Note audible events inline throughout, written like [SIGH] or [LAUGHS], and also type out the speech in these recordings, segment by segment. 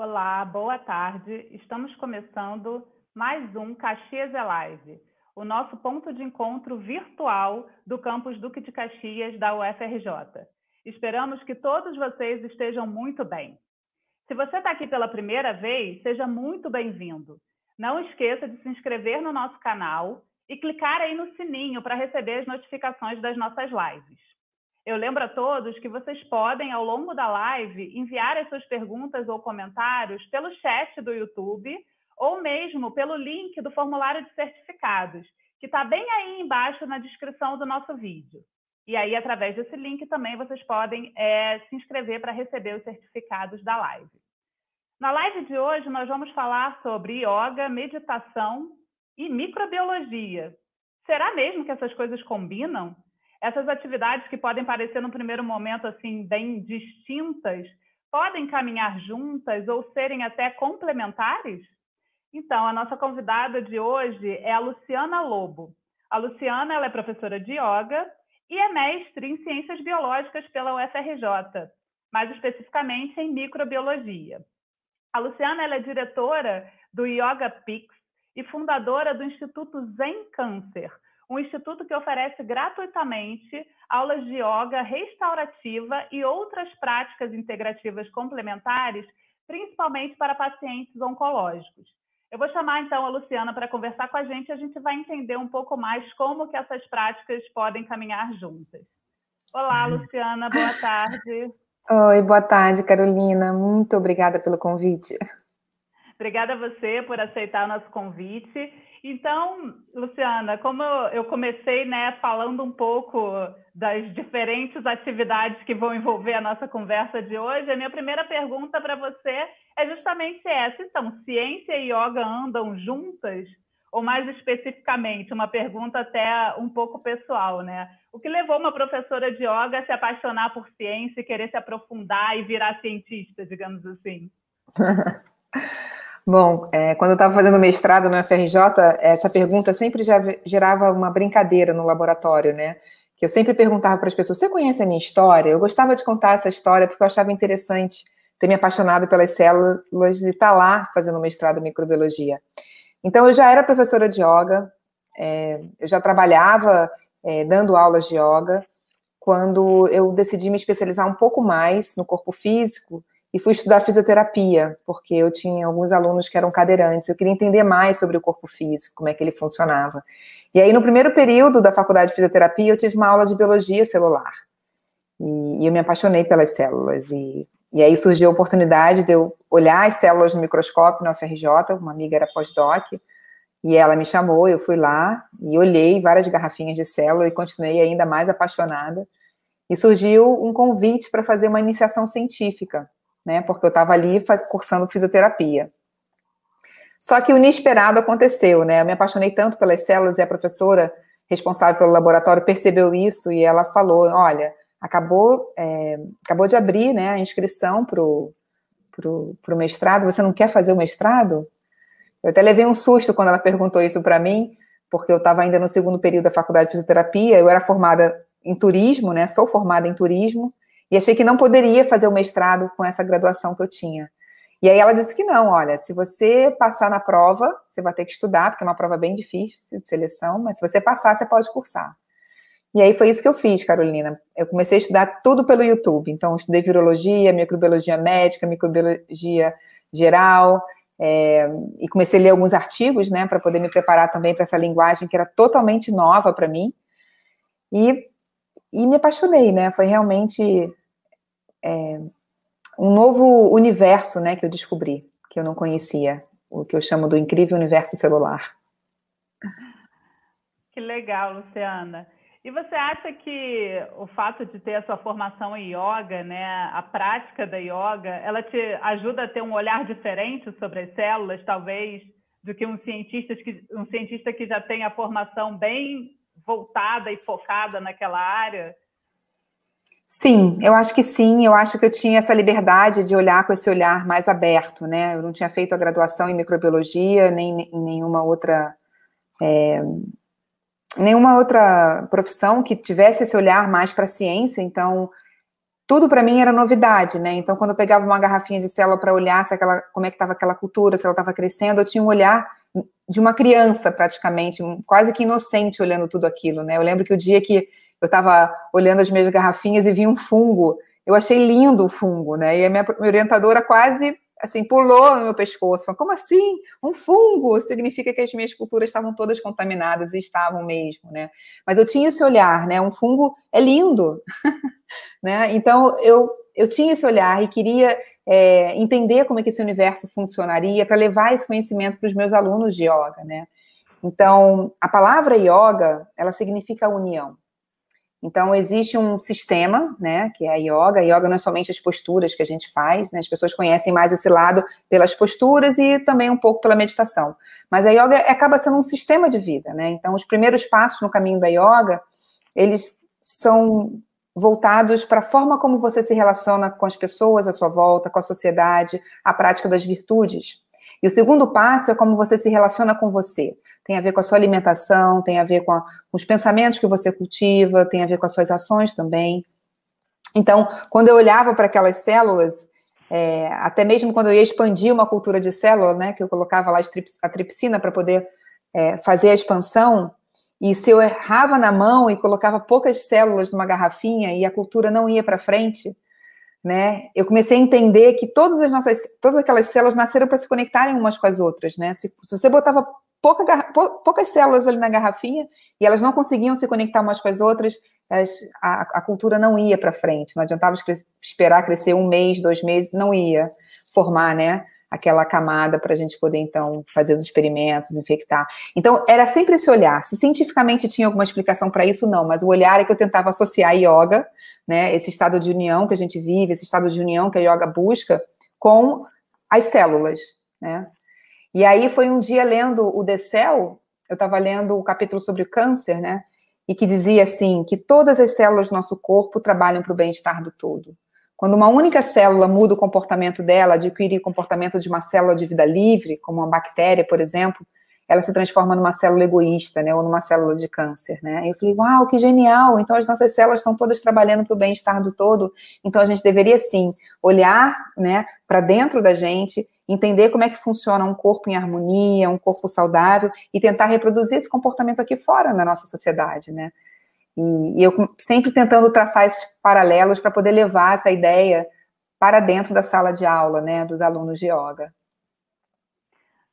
Olá, boa tarde. Estamos começando mais um Caxias é Live, o nosso ponto de encontro virtual do campus Duque de Caxias da UFRJ. Esperamos que todos vocês estejam muito bem. Se você está aqui pela primeira vez, seja muito bem-vindo. Não esqueça de se inscrever no nosso canal e clicar aí no sininho para receber as notificações das nossas lives. Eu lembro a todos que vocês podem, ao longo da live, enviar as suas perguntas ou comentários pelo chat do YouTube ou mesmo pelo link do formulário de certificados, que está bem aí embaixo na descrição do nosso vídeo. E aí, através desse link, também vocês podem é, se inscrever para receber os certificados da live. Na live de hoje, nós vamos falar sobre yoga, meditação e microbiologia. Será mesmo que essas coisas combinam? Essas atividades que podem parecer no primeiro momento assim bem distintas, podem caminhar juntas ou serem até complementares? Então, a nossa convidada de hoje é a Luciana Lobo. A Luciana ela é professora de yoga e é mestre em ciências biológicas pela UFRJ, mais especificamente em microbiologia. A Luciana ela é diretora do Yoga Pix e fundadora do Instituto Zen Câncer, um instituto que oferece gratuitamente aulas de yoga restaurativa e outras práticas integrativas complementares, principalmente para pacientes oncológicos. Eu vou chamar então a Luciana para conversar com a gente e a gente vai entender um pouco mais como que essas práticas podem caminhar juntas. Olá, Luciana, boa tarde. Oi, boa tarde, Carolina. Muito obrigada pelo convite. Obrigada a você por aceitar o nosso convite. Então, Luciana, como eu comecei né, falando um pouco das diferentes atividades que vão envolver a nossa conversa de hoje, a minha primeira pergunta para você é justamente essa. Então, ciência e yoga andam juntas? Ou mais especificamente, uma pergunta até um pouco pessoal, né? O que levou uma professora de yoga a se apaixonar por ciência e querer se aprofundar e virar cientista, digamos assim? [LAUGHS] Bom, é, quando eu estava fazendo mestrado no FRJ, essa pergunta sempre já gerava uma brincadeira no laboratório, né? Que eu sempre perguntava para as pessoas: você conhece a minha história? Eu gostava de contar essa história porque eu achava interessante ter me apaixonado pelas células e estar tá lá fazendo mestrado em microbiologia. Então, eu já era professora de yoga, é, eu já trabalhava é, dando aulas de yoga, quando eu decidi me especializar um pouco mais no corpo físico e fui estudar fisioterapia, porque eu tinha alguns alunos que eram cadeirantes, eu queria entender mais sobre o corpo físico, como é que ele funcionava. E aí, no primeiro período da faculdade de fisioterapia, eu tive uma aula de biologia celular. E, e eu me apaixonei pelas células. E, e aí surgiu a oportunidade de eu olhar as células no microscópio na UFRJ, uma amiga era pós-doc, e ela me chamou, eu fui lá e olhei várias garrafinhas de célula e continuei ainda mais apaixonada. E surgiu um convite para fazer uma iniciação científica né? Porque eu estava ali faz, cursando fisioterapia. Só que o inesperado aconteceu, né? Eu me apaixonei tanto pelas células e a professora responsável pelo laboratório percebeu isso e ela falou: olha, acabou, é, acabou de abrir né, a inscrição para o mestrado, você não quer fazer o mestrado? Eu até levei um susto quando ela perguntou isso para mim, porque eu estava ainda no segundo período da faculdade de fisioterapia, eu era formada em turismo, né? Sou formada em turismo, e achei que não poderia fazer o mestrado com essa graduação que eu tinha. E aí ela disse que não, olha, se você passar na prova, você vai ter que estudar, porque é uma prova bem difícil de seleção, mas se você passar, você pode cursar. E aí foi isso que eu fiz, Carolina. Eu comecei a estudar tudo pelo YouTube. Então, estudei virologia, microbiologia médica, microbiologia geral, é, e comecei a ler alguns artigos, né, para poder me preparar também para essa linguagem que era totalmente nova para mim. E, e me apaixonei, né? Foi realmente é, um novo universo, né, que eu descobri, que eu não conhecia, o que eu chamo do incrível universo celular. Que legal, Luciana. E você acha que o fato de ter a sua formação em yoga, né, a prática da yoga, ela te ajuda a ter um olhar diferente sobre as células, talvez, do que um cientista que, um cientista que já tem a formação bem voltada e focada naquela área? Sim, eu acho que sim. Eu acho que eu tinha essa liberdade de olhar com esse olhar mais aberto, né? Eu não tinha feito a graduação em microbiologia, nem em nenhuma outra. É, nenhuma outra profissão que tivesse esse olhar mais para a ciência, então tudo para mim era novidade, né? Então, quando eu pegava uma garrafinha de célula para olhar se aquela, como é que estava aquela cultura, se ela estava crescendo, eu tinha um olhar de uma criança, praticamente, quase que inocente olhando tudo aquilo, né? Eu lembro que o dia que eu estava olhando as minhas garrafinhas e vi um fungo, eu achei lindo o fungo, né? E a minha orientadora quase assim, pulou no meu pescoço, falou, como assim? Um fungo significa que as minhas culturas estavam todas contaminadas e estavam mesmo, né? Mas eu tinha esse olhar, né? Um fungo é lindo, [LAUGHS] né? Então eu eu tinha esse olhar e queria é, entender como é que esse universo funcionaria para levar esse conhecimento para os meus alunos de yoga, né? Então a palavra yoga ela significa união. Então, existe um sistema, né, que é a yoga. A yoga não é somente as posturas que a gente faz, né? As pessoas conhecem mais esse lado pelas posturas e também um pouco pela meditação. Mas a yoga acaba sendo um sistema de vida, né? Então, os primeiros passos no caminho da yoga, eles são voltados para a forma como você se relaciona com as pessoas à sua volta, com a sociedade, a prática das virtudes. E o segundo passo é como você se relaciona com você tem a ver com a sua alimentação, tem a ver com, a, com os pensamentos que você cultiva, tem a ver com as suas ações também. Então, quando eu olhava para aquelas células, é, até mesmo quando eu ia expandir uma cultura de célula, né, que eu colocava lá a tripsina para poder é, fazer a expansão, e se eu errava na mão e colocava poucas células numa garrafinha e a cultura não ia para frente, né? Eu comecei a entender que todas as nossas, todas aquelas células nasceram para se conectarem umas com as outras, né? Se, se você botava pouca, poucas células ali na garrafinha e elas não conseguiam se conectar umas com as outras, as, a, a, cultura não ia para frente. Não adiantava esperar crescer um mês, dois meses, não ia formar, né? Aquela camada para a gente poder, então, fazer os experimentos, infectar. Então, era sempre esse olhar. Se cientificamente tinha alguma explicação para isso, não, mas o olhar é que eu tentava associar a yoga, né? Esse estado de união que a gente vive, esse estado de união que a yoga busca, com as células, né? E aí foi um dia lendo o The Cell, eu estava lendo o capítulo sobre o câncer, né? E que dizia assim, que todas as células do nosso corpo trabalham para o bem-estar do todo. Quando uma única célula muda o comportamento dela, adquire o comportamento de uma célula de vida livre, como uma bactéria, por exemplo, ela se transforma numa célula egoísta, né, ou numa célula de câncer, né? Eu falei, uau, que genial! Então as nossas células estão todas trabalhando para o bem-estar do todo. Então a gente deveria sim olhar, né, para dentro da gente, entender como é que funciona um corpo em harmonia, um corpo saudável e tentar reproduzir esse comportamento aqui fora na nossa sociedade, né? E, e eu sempre tentando traçar esses paralelos para poder levar essa ideia para dentro da sala de aula, né, dos alunos de yoga.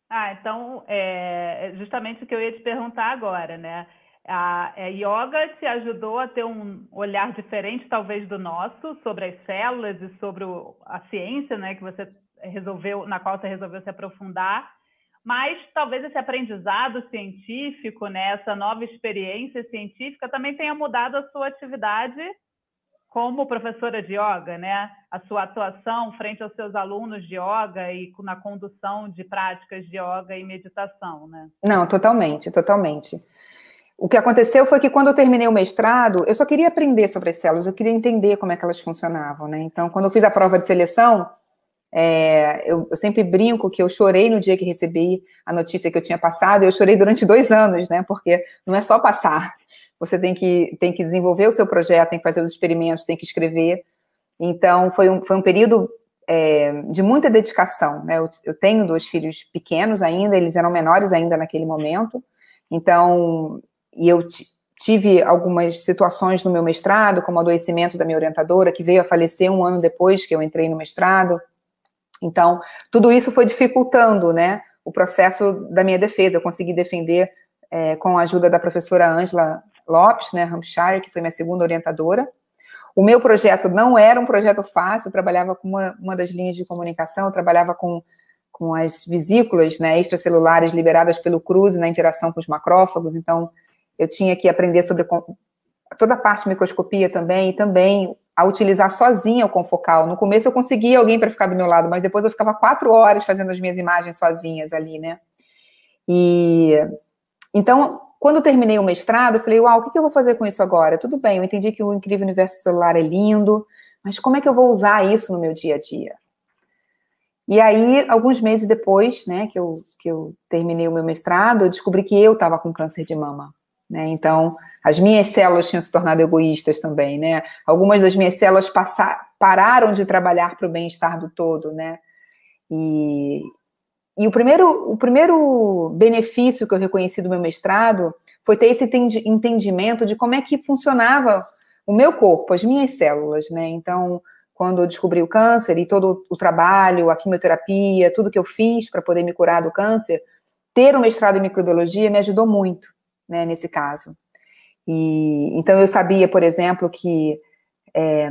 Ah, então, é, é justamente o que eu ia te perguntar agora, né? A, a, yoga te ajudou a ter um olhar diferente, talvez, do nosso, sobre as células e sobre o, a ciência, né, que você resolveu, na qual você resolveu se aprofundar. Mas talvez esse aprendizado científico, né, essa nova experiência científica também tenha mudado a sua atividade como professora de yoga, né? A sua atuação frente aos seus alunos de yoga e na condução de práticas de yoga e meditação, né? Não, totalmente, totalmente. O que aconteceu foi que quando eu terminei o mestrado, eu só queria aprender sobre as células, eu queria entender como é que elas funcionavam, né? Então, quando eu fiz a prova de seleção, é, eu, eu, sempre brinco que eu chorei no dia que recebi a notícia que eu tinha passado, eu chorei durante dois anos, né? Porque não é só passar, você tem que, tem que desenvolver o seu projeto, tem que fazer os experimentos, tem que escrever. Então, foi um, foi um período é, de muita dedicação. Né? Eu, eu, tenho dois filhos pequenos ainda, eles eram menores ainda naquele momento. Então, e eu tive algumas situações no meu mestrado, como o adoecimento da minha orientadora, que veio a falecer um ano depois que eu entrei no mestrado. Então, tudo isso foi dificultando, né, o processo da minha defesa. Eu consegui defender é, com a ajuda da professora Ângela Lopes, né, Hampshire, que foi minha segunda orientadora. O meu projeto não era um projeto fácil, eu trabalhava com uma, uma das linhas de comunicação, eu trabalhava com, com as vesículas né, extracelulares liberadas pelo cruze na interação com os macrófagos, então eu tinha que aprender sobre toda a parte de microscopia também, e também a utilizar sozinha o confocal. No começo eu conseguia alguém para ficar do meu lado, mas depois eu ficava quatro horas fazendo as minhas imagens sozinhas ali, né? E então quando eu terminei o mestrado, eu falei, uau, o que eu vou fazer com isso agora? Tudo bem, eu entendi que o incrível universo celular é lindo, mas como é que eu vou usar isso no meu dia a dia? E aí, alguns meses depois, né, que eu, que eu terminei o meu mestrado, eu descobri que eu estava com câncer de mama. Né? Então, as minhas células tinham se tornado egoístas também, né? Algumas das minhas células pararam de trabalhar para o bem-estar do todo, né? E, e o primeiro, o primeiro benefício que eu reconheci do meu mestrado foi ter esse entendimento de como é que funcionava o meu corpo, as minhas células, né? Então, quando eu descobri o câncer e todo o trabalho, a quimioterapia, tudo que eu fiz para poder me curar do câncer, ter um mestrado em microbiologia me ajudou muito, né, nesse caso. E então eu sabia, por exemplo, que é,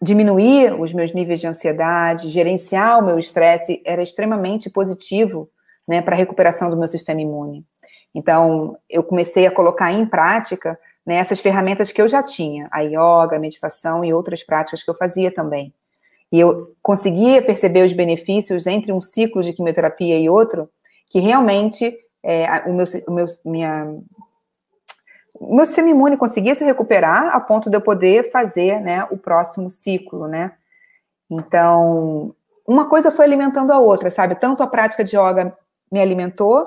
diminuir os meus níveis de ansiedade, gerenciar o meu estresse era extremamente positivo, né, para a recuperação do meu sistema imune. Então, eu comecei a colocar em prática né, essas ferramentas que eu já tinha, a yoga, a meditação e outras práticas que eu fazia também. E eu conseguia perceber os benefícios entre um ciclo de quimioterapia e outro, que realmente é, o, meu, o, meu, minha, meu sistema imune conseguia se recuperar a ponto de eu poder fazer né, o próximo ciclo, né? Então, uma coisa foi alimentando a outra, sabe? Tanto a prática de yoga me alimentou,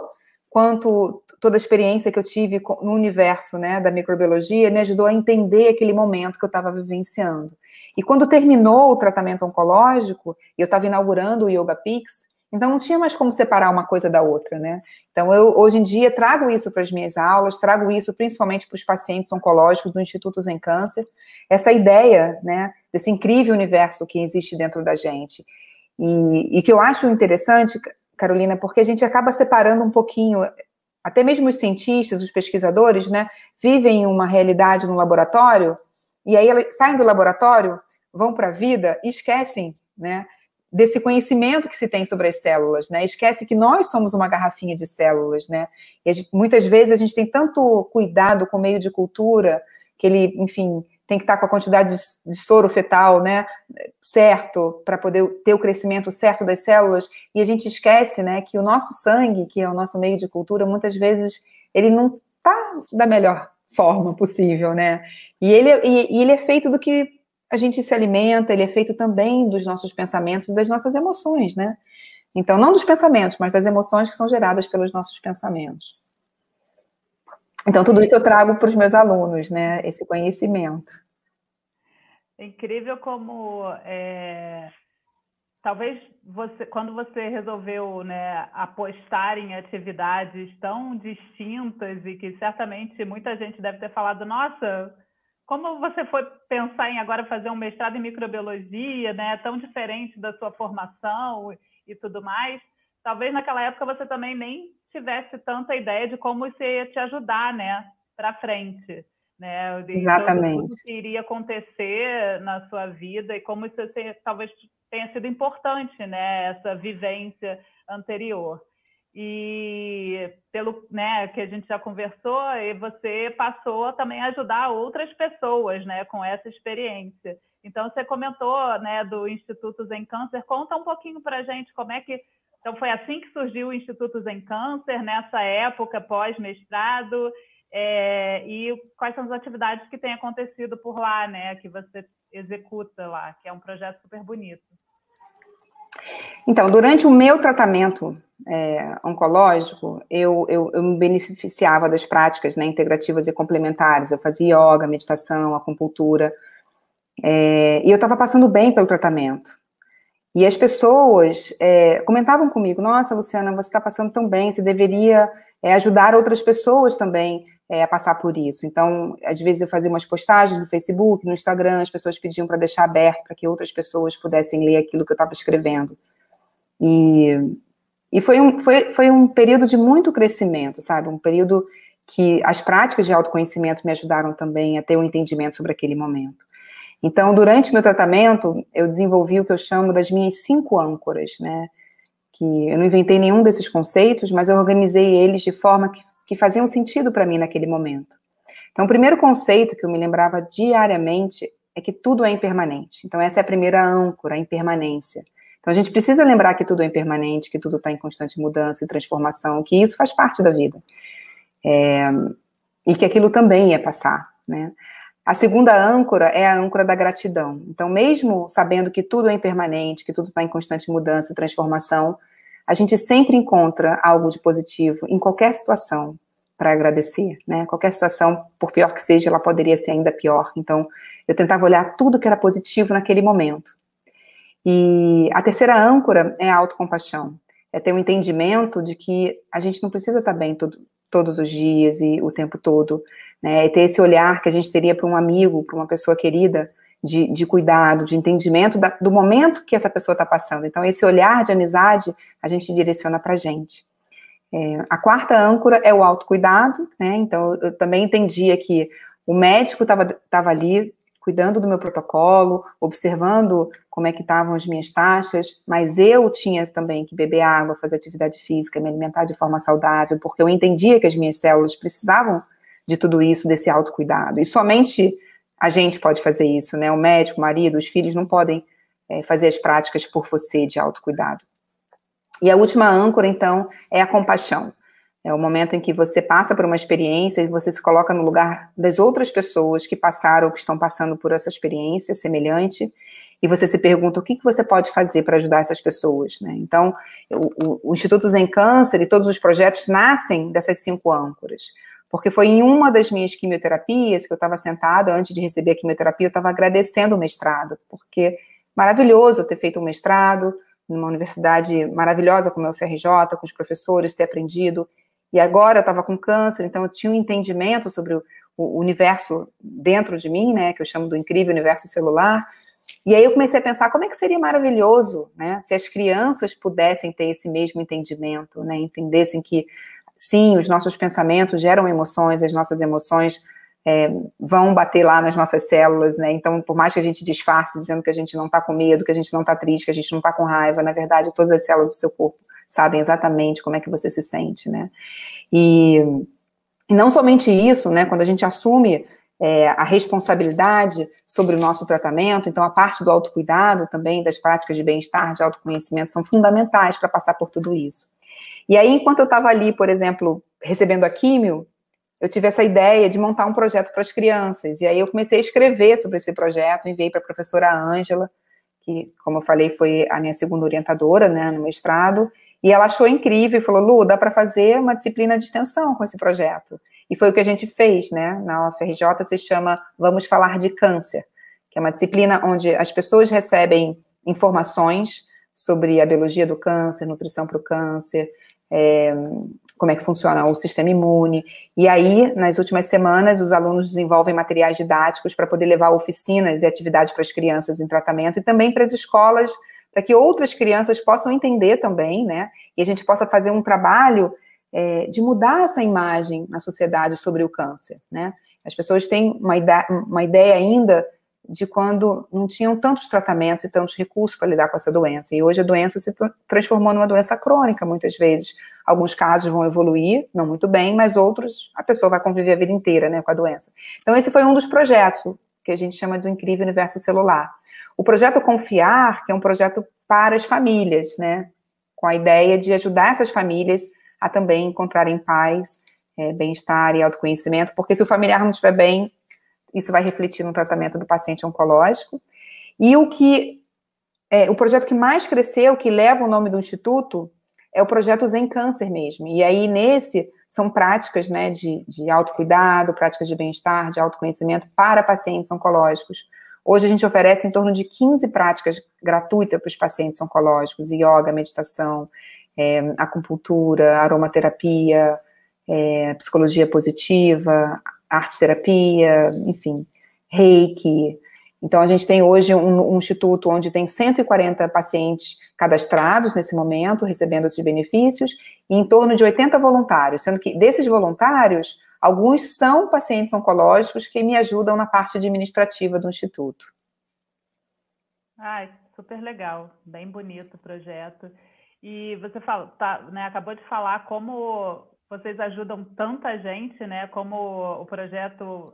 quanto toda a experiência que eu tive no universo né, da microbiologia me ajudou a entender aquele momento que eu estava vivenciando. E quando terminou o tratamento oncológico, e eu estava inaugurando o Yoga Pix, então não tinha mais como separar uma coisa da outra, né? Então eu hoje em dia trago isso para as minhas aulas, trago isso principalmente para os pacientes oncológicos do Instituto Zen Câncer, essa ideia, né, desse incrível universo que existe dentro da gente. E, e que eu acho interessante, Carolina, porque a gente acaba separando um pouquinho até mesmo os cientistas, os pesquisadores, né, vivem uma realidade no laboratório e aí saem do laboratório, vão para a vida e esquecem, né, desse conhecimento que se tem sobre as células, né? Esquece que nós somos uma garrafinha de células, né? E gente, muitas vezes a gente tem tanto cuidado com o meio de cultura que ele, enfim, tem que estar com a quantidade de, de soro fetal, né, certo, para poder ter o crescimento certo das células, e a gente esquece, né, que o nosso sangue, que é o nosso meio de cultura, muitas vezes ele não está da melhor forma possível, né, e ele, e, e ele é feito do que a gente se alimenta, ele é feito também dos nossos pensamentos e das nossas emoções, né, então não dos pensamentos, mas das emoções que são geradas pelos nossos pensamentos. Então, tudo isso eu trago para os meus alunos, né? Esse conhecimento. É incrível como é, talvez você, quando você resolveu né, apostar em atividades tão distintas e que certamente muita gente deve ter falado, nossa, como você foi pensar em agora fazer um mestrado em microbiologia, né, tão diferente da sua formação e tudo mais, talvez naquela época você também nem tivesse tanta ideia de como isso ia te ajudar, né, para frente, né? Exatamente. Tudo que iria acontecer na sua vida e como isso talvez tenha sido importante, né, essa vivência anterior. E pelo né, que a gente já conversou, e você passou também a ajudar outras pessoas né, com essa experiência. Então, você comentou né, do Instituto Zen Câncer. Conta um pouquinho para a gente como é que então, foi assim que surgiu o Instituto Zen Câncer, nessa época pós-mestrado, é, e quais são as atividades que têm acontecido por lá, né, que você executa lá, que é um projeto super bonito. Então, durante o meu tratamento é, oncológico, eu, eu, eu, me beneficiava das práticas né, integrativas e complementares. Eu fazia yoga, meditação, acupuntura, é, e eu estava passando bem pelo tratamento. E as pessoas é, comentavam comigo: Nossa, Luciana, você está passando tão bem, você deveria é, ajudar outras pessoas também é, a passar por isso. Então, às vezes eu fazia umas postagens no Facebook, no Instagram, as pessoas pediam para deixar aberto para que outras pessoas pudessem ler aquilo que eu estava escrevendo. E, e foi, um, foi, foi um período de muito crescimento, sabe? Um período que as práticas de autoconhecimento me ajudaram também a ter um entendimento sobre aquele momento. Então, durante meu tratamento, eu desenvolvi o que eu chamo das minhas cinco âncoras, né? Que eu não inventei nenhum desses conceitos, mas eu organizei eles de forma que, que faziam sentido para mim naquele momento. Então, o primeiro conceito que eu me lembrava diariamente é que tudo é impermanente. Então, essa é a primeira âncora, a impermanência. Então, a gente precisa lembrar que tudo é impermanente, que tudo está em constante mudança e transformação, que isso faz parte da vida. É, e que aquilo também ia passar, né? A segunda âncora é a âncora da gratidão. Então, mesmo sabendo que tudo é impermanente, que tudo está em constante mudança e transformação, a gente sempre encontra algo de positivo em qualquer situação. para agradecer, né? Qualquer situação, por pior que seja, ela poderia ser ainda pior. Então, eu tentava olhar tudo que era positivo naquele momento. E a terceira âncora é a autocompaixão. É ter um entendimento de que a gente não precisa estar bem todo, todos os dias e o tempo todo, né? É ter esse olhar que a gente teria para um amigo, para uma pessoa querida, de, de cuidado, de entendimento da, do momento que essa pessoa está passando. Então, esse olhar de amizade a gente direciona para a gente. É, a quarta âncora é o autocuidado, né? Então, eu também entendia que o médico estava ali cuidando do meu protocolo, observando como é que estavam as minhas taxas, mas eu tinha também que beber água, fazer atividade física, me alimentar de forma saudável, porque eu entendia que as minhas células precisavam de tudo isso, desse autocuidado. E somente a gente pode fazer isso, né? O médico, o marido, os filhos não podem é, fazer as práticas por você de autocuidado. E a última âncora, então, é a compaixão. É o momento em que você passa por uma experiência e você se coloca no lugar das outras pessoas que passaram ou que estão passando por essa experiência semelhante e você se pergunta o que, que você pode fazer para ajudar essas pessoas, né? Então, o, Instituto Zen Câncer e todos os projetos nascem dessas cinco âncoras. Porque foi em uma das minhas quimioterapias que eu estava sentada, antes de receber a quimioterapia, eu estava agradecendo o mestrado, porque maravilhoso ter feito um mestrado, numa universidade maravilhosa como é o com os professores, ter aprendido. E agora eu estava com câncer, então eu tinha um entendimento sobre o, o, universo dentro de mim, né, que eu chamo do incrível universo celular. E aí eu comecei a pensar como é que seria maravilhoso, né, se as crianças pudessem ter esse mesmo entendimento, né, entendessem que sim, os nossos pensamentos geram emoções, as nossas emoções é, vão bater lá nas nossas células, né? Então, por mais que a gente disfarce dizendo que a gente não está com medo, que a gente não está triste, que a gente não está com raiva, na verdade, todas as células do seu corpo sabem exatamente como é que você se sente, né? E, e não somente isso, né? Quando a gente assume é, a responsabilidade sobre o nosso tratamento, então a parte do autocuidado também, das práticas de bem-estar, de autoconhecimento, são fundamentais para passar por tudo isso. E aí, enquanto eu estava ali, por exemplo, recebendo a químio, eu tive essa ideia de montar um projeto para as crianças. E aí eu comecei a escrever sobre esse projeto, enviei para a professora Ângela, que, como eu falei, foi a minha segunda orientadora né, no mestrado, e ela achou incrível e falou: Lu, dá para fazer uma disciplina de extensão com esse projeto. E foi o que a gente fez, né? Na UFRJ se chama Vamos Falar de Câncer, que é uma disciplina onde as pessoas recebem informações sobre a biologia do câncer, nutrição para o câncer, é, como é que funciona o sistema imune. E aí, nas últimas semanas, os alunos desenvolvem materiais didáticos para poder levar oficinas e atividades para as crianças em tratamento e também para as escolas, para que outras crianças possam entender também, né? E a gente possa fazer um trabalho é, de mudar essa imagem na sociedade sobre o câncer, né? As pessoas têm uma, ideia, uma ideia ainda de quando não tinham tantos tratamentos e tantos recursos para lidar com essa doença. E hoje a doença se transformou numa doença crônica, muitas vezes. Alguns casos vão evoluir, não muito bem, mas outros a pessoa vai conviver a vida inteira né, com a doença. Então, esse foi um dos projetos que a gente chama de um incrível universo celular. O projeto Confiar, que é um projeto para as famílias, né, com a ideia de ajudar essas famílias a também encontrarem paz, é, bem-estar e autoconhecimento, porque se o familiar não estiver bem, isso vai refletir no tratamento do paciente oncológico. E o que é, o projeto que mais cresceu, que leva o nome do instituto, é o projeto Zen Câncer mesmo. E aí, nesse, são práticas né, de, de autocuidado, práticas de bem-estar, de autoconhecimento para pacientes oncológicos. Hoje a gente oferece em torno de 15 práticas gratuitas para os pacientes oncológicos, yoga, meditação, é, acupuntura, aromaterapia, é, psicologia positiva, arte terapia, enfim, reiki. Então, a gente tem hoje um, um, instituto onde tem 140 pacientes cadastrados nesse momento, recebendo esses benefícios, e em torno de 80 voluntários, sendo que desses voluntários, alguns são pacientes oncológicos que me ajudam na parte administrativa do instituto. Ai, super legal, bem bonito o projeto. E você fala, tá, né, acabou de falar como vocês ajudam tanta gente, né? Como o projeto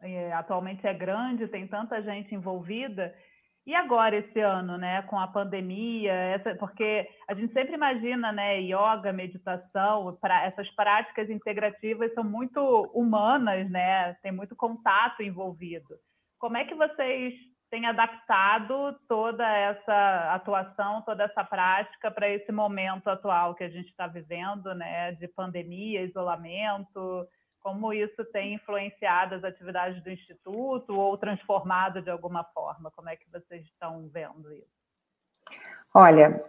é, atualmente é grande, tem tanta gente envolvida. E agora esse ano, né, com a pandemia, essa, porque a gente sempre imagina, né, yoga, meditação, para essas práticas integrativas são muito humanas, né? Tem muito contato envolvido. Como é que vocês tem adaptado toda essa atuação, toda essa prática para esse momento atual que a gente está vivendo, né, de pandemia, isolamento, como isso tem influenciado as atividades do Instituto ou transformado de alguma forma? Como é que vocês estão vendo isso? Olha,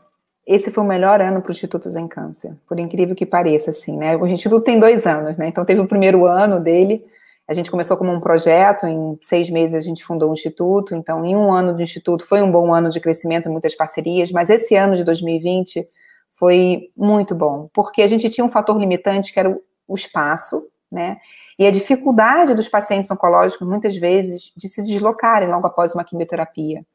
esse foi o melhor ano para o Instituto Zen Câncer, por incrível que pareça, assim, né? O Instituto tem dois anos, né? Então teve o primeiro ano dele, a gente começou como um projeto, em seis meses a gente fundou o Instituto, então em um ano do Instituto foi um bom ano de crescimento, muitas parcerias, mas esse ano de 2020 foi muito bom, porque a gente tinha um fator limitante que era o espaço, né? E a dificuldade dos pacientes oncológicos, muitas vezes, de se deslocarem logo após uma quimioterapia.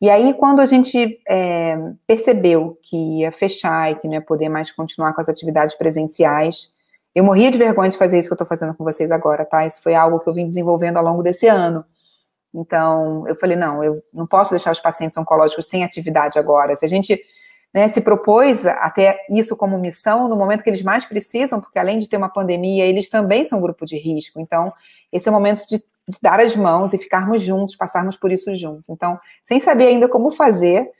E aí, quando a gente é, percebeu que ia fechar e que não ia poder mais continuar com as atividades presenciais, eu morria de vergonha de fazer isso que eu estou fazendo com vocês agora, tá? Isso foi algo que eu vim desenvolvendo ao longo desse ano. Então, eu falei, não, eu não posso deixar os pacientes oncológicos sem atividade agora. Se a gente né, se propôs a ter isso como missão no momento que eles mais precisam, porque além de ter uma pandemia, eles também são grupo de risco. Então, esse é o momento de, de dar as mãos e ficarmos juntos, passarmos por isso juntos. Então, sem saber ainda como fazer,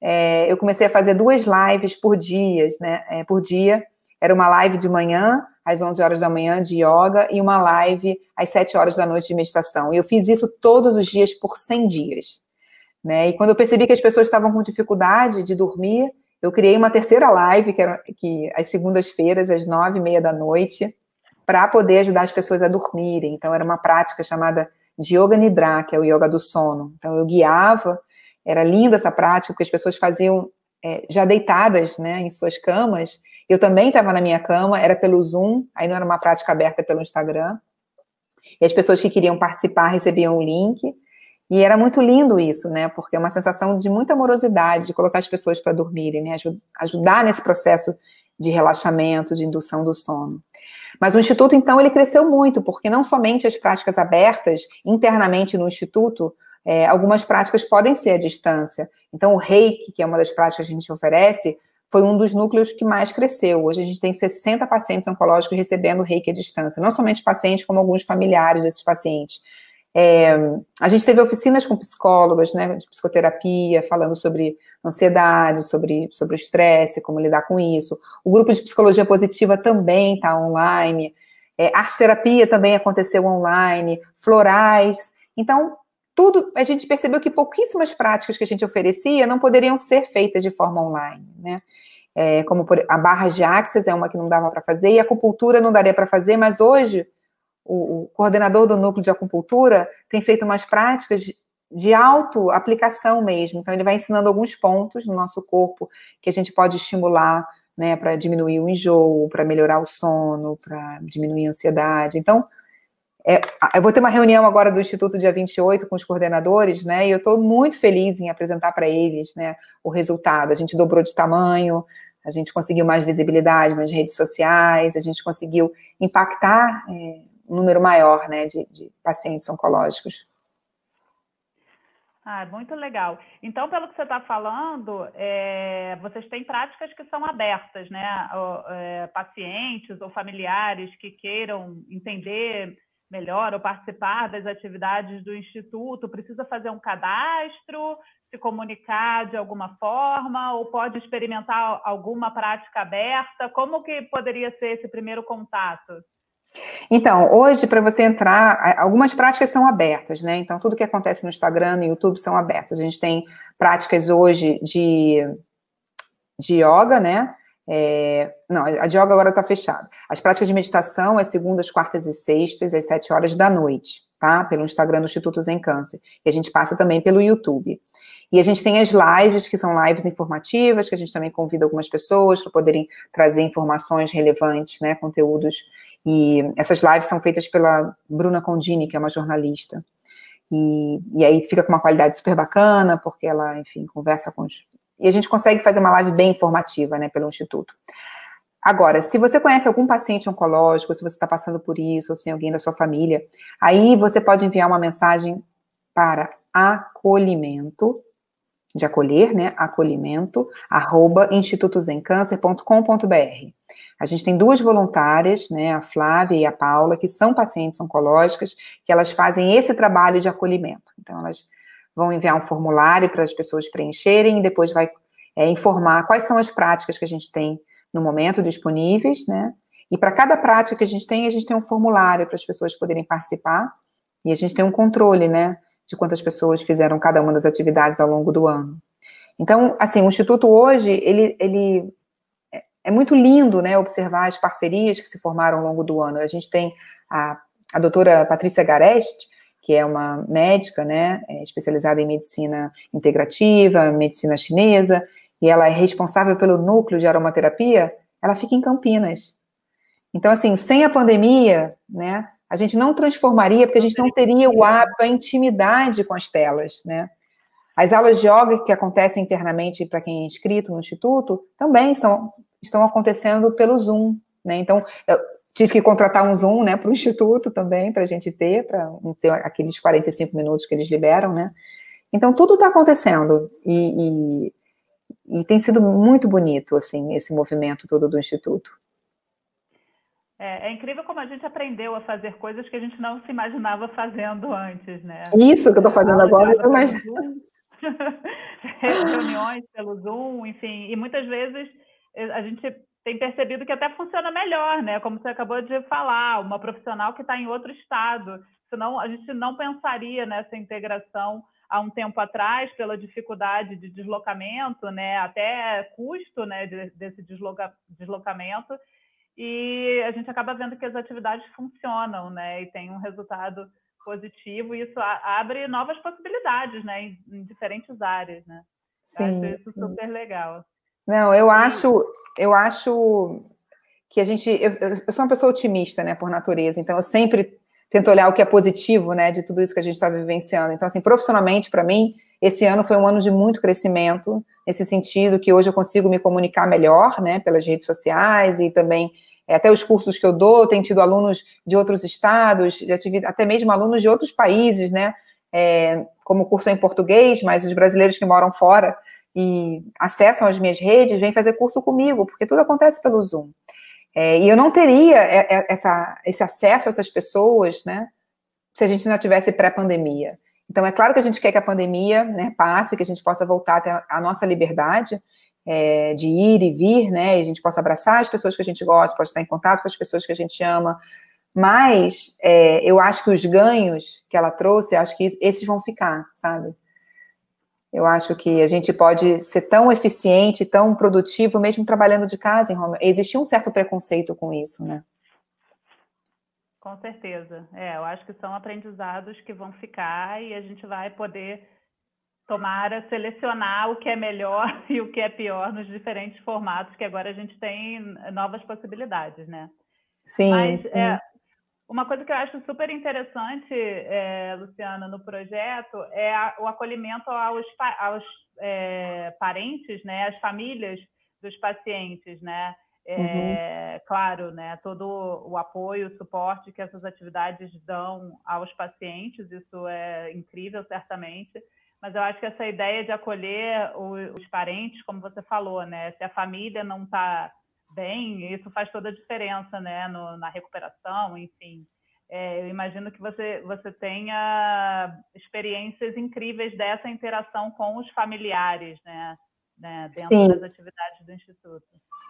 é, eu comecei a fazer duas lives por dia, né, é, por dia. Era uma live de manhã às 11 horas da manhã de yoga e uma live às 7 horas da noite de meditação. E eu fiz isso todos os dias por 100 dias. Né? E quando eu percebi que as pessoas estavam com dificuldade de dormir, eu criei uma terceira live, que era que, às segundas-feiras, às nove e meia da noite, para poder ajudar as pessoas a dormirem. Então, era uma prática chamada de Yoga Nidra, que é o yoga do sono. Então, eu guiava, era linda essa prática, porque as pessoas faziam é, já deitadas né, em suas camas, eu também estava na minha cama, era pelo Zoom, aí não era uma prática aberta pelo Instagram. E as pessoas que queriam participar recebiam o link. E era muito lindo isso, né? Porque é uma sensação de muita amorosidade, de colocar as pessoas para dormirem, né? Ajudar nesse processo de relaxamento, de indução do sono. Mas o Instituto, então, ele cresceu muito, porque não somente as práticas abertas internamente no Instituto, é, algumas práticas podem ser à distância. Então, o reiki, que é uma das práticas que a gente oferece, foi um dos núcleos que mais cresceu. Hoje a gente tem 60 pacientes oncológicos recebendo reiki à distância, não somente pacientes, como alguns familiares desses pacientes. É, a gente teve oficinas com psicólogas, né, de psicoterapia, falando sobre ansiedade, sobre, sobre o estresse, como lidar com isso. O grupo de psicologia positiva também está online. É, arte terapia também aconteceu online, florais. Então, tudo, a gente percebeu que pouquíssimas práticas que a gente oferecia não poderiam ser feitas de forma online, né? É, como por, a barra de axis é uma que não dava para fazer, e a acupuntura não daria para fazer, mas hoje o, o, coordenador do núcleo de acupuntura tem feito umas práticas de, de auto-aplicação mesmo. Então, ele vai ensinando alguns pontos no nosso corpo que a gente pode estimular, né, para diminuir o enjoo, para melhorar o sono, para diminuir a ansiedade. Então, é, eu vou ter uma reunião agora do Instituto dia 28 com os coordenadores, né? E eu estou muito feliz em apresentar para eles, né, o resultado. A gente dobrou de tamanho, a gente conseguiu mais visibilidade nas redes sociais, a gente conseguiu impactar é, um número maior, né, de, de pacientes oncológicos. Ah, muito legal. Então, pelo que você está falando, é, vocês têm práticas que são abertas, né? O, é, pacientes ou familiares que queiram entender melhor ou participar das atividades do Instituto, precisa fazer um cadastro, se comunicar de alguma forma, ou pode experimentar alguma prática aberta? Como que poderia ser esse primeiro contato? Então, hoje, para você entrar, algumas práticas são abertas, né? Então, tudo que acontece no Instagram, no YouTube, são abertas. A gente tem práticas hoje de, de yoga, né? É, não, a de yoga agora está fechada. As práticas de meditação é segundas, quartas e sextas, às sete horas da noite, tá? Pelo Instagram do Instituto Zen Câncer. E a gente passa também pelo YouTube. E a gente tem as lives, que são lives informativas, que a gente também convida algumas pessoas para poderem trazer informações relevantes, né? Conteúdos. E essas lives são feitas pela Bruna Condini, que é uma jornalista. E, e aí fica com uma qualidade super bacana, porque ela, enfim, conversa com os e a gente consegue fazer uma live bem informativa, né, pelo Instituto. Agora, se você conhece algum paciente oncológico, se você está passando por isso, ou se tem alguém da sua família, aí você pode enviar uma mensagem para acolhimento, de acolher, né, acolhimento, arroba institutozencâncer.com.br. A gente tem duas voluntárias, né, a Flávia e a Paula, que são pacientes oncológicas, que elas fazem esse trabalho de acolhimento. Então, elas vão enviar um formulário para as pessoas preencherem e depois vai é, informar quais são as práticas que a gente tem no momento disponíveis, né? E para cada prática que a gente tem, a gente tem um formulário para as pessoas poderem participar e a gente tem um controle, né, de quantas pessoas fizeram cada uma das atividades ao longo do ano. Então, assim, o Instituto hoje, ele, ele é, é muito lindo, né, observar as parcerias que se formaram ao longo do ano. A gente tem a, a doutora Patrícia Garest, que é uma médica, né, é especializada em medicina integrativa, medicina chinesa, e ela é responsável pelo núcleo de aromaterapia, ela fica em Campinas. Então, assim, sem a pandemia, né, a gente não transformaria, porque a gente não teria o hábito, a intimidade com as telas, né? As aulas de yoga que acontecem internamente para quem é inscrito no Instituto também estão, estão acontecendo pelo Zoom, né? Então, tive que contratar um Zoom, né, para o Instituto também, para a gente ter, para ter aqueles 45 minutos que eles liberam, né? Então, tudo está acontecendo e, e, e tem sido muito bonito, assim, esse movimento todo do Instituto. É, é, incrível como a gente aprendeu a fazer coisas que a gente não se imaginava fazendo antes, né? Isso que eu estou fazendo agora, eu imagino. [LAUGHS] Reuniões pelo Zoom, enfim, e muitas vezes eh, a gente tem percebido que até funciona melhor, né? Como você acabou de falar, uma profissional que está em outro estado. Senão a gente não pensaria nessa integração há um tempo atrás pela dificuldade de deslocamento, né? Até custo, né? Desse desloca, deslocamento e a gente acaba vendo que as atividades funcionam, né? E tem um resultado positivo, e isso abre novas possibilidades, né? Em, diferentes áreas, né? Sim, acho isso sim. super legal. Não, eu acho, eu acho que a gente, eu, eu, sou uma pessoa otimista, né, por natureza, então eu sempre tento olhar o que é positivo, né, de tudo isso que a gente está vivenciando. Então, assim, profissionalmente, para mim, esse ano foi um ano de muito crescimento, nesse sentido que hoje eu consigo me comunicar melhor, né, pelas redes sociais e também é, até os cursos que eu dou, tenho tido alunos de outros estados, já tive até mesmo alunos de outros países, né, é, como curso em português, mas os brasileiros que moram fora e acessam as minhas redes, vêm fazer curso comigo, porque tudo acontece pelo Zoom. É, e eu não teria essa, esse acesso a essas pessoas, né, se a gente não tivesse pré-pandemia. Então, é claro que a gente quer que a pandemia né, passe, que a gente possa voltar até a nossa liberdade é, de ir e vir, né? E a gente possa abraçar as pessoas que a gente gosta, pode estar em contato com as pessoas que a gente ama. Mas é, eu acho que os ganhos que ela trouxe, acho que esses vão ficar, sabe? Eu acho que a gente pode ser tão eficiente, tão produtivo, mesmo trabalhando de casa em home. Existia um certo preconceito com isso, né? Com certeza. É, eu acho que são aprendizados que vão ficar e a gente vai poder tomara selecionar o que é melhor [LAUGHS] e o que é pior nos diferentes formatos, que agora a gente tem novas possibilidades, né? Sim. Mas sim. É, uma coisa que eu acho super interessante, é, Luciana, no projeto é a, o acolhimento aos, aos é, parentes, né, às famílias dos pacientes, né? É, uhum. Claro, né, todo o apoio, o suporte que essas atividades dão aos pacientes, isso é incrível, certamente. Mas eu acho que essa ideia de acolher os parentes, como você falou, né, se a família não está bem, isso faz toda a diferença, né, no, na recuperação, enfim. É, eu imagino que você, você tenha experiências incríveis dessa interação com os familiares, né, né dentro Sim. das atividades do Instituto.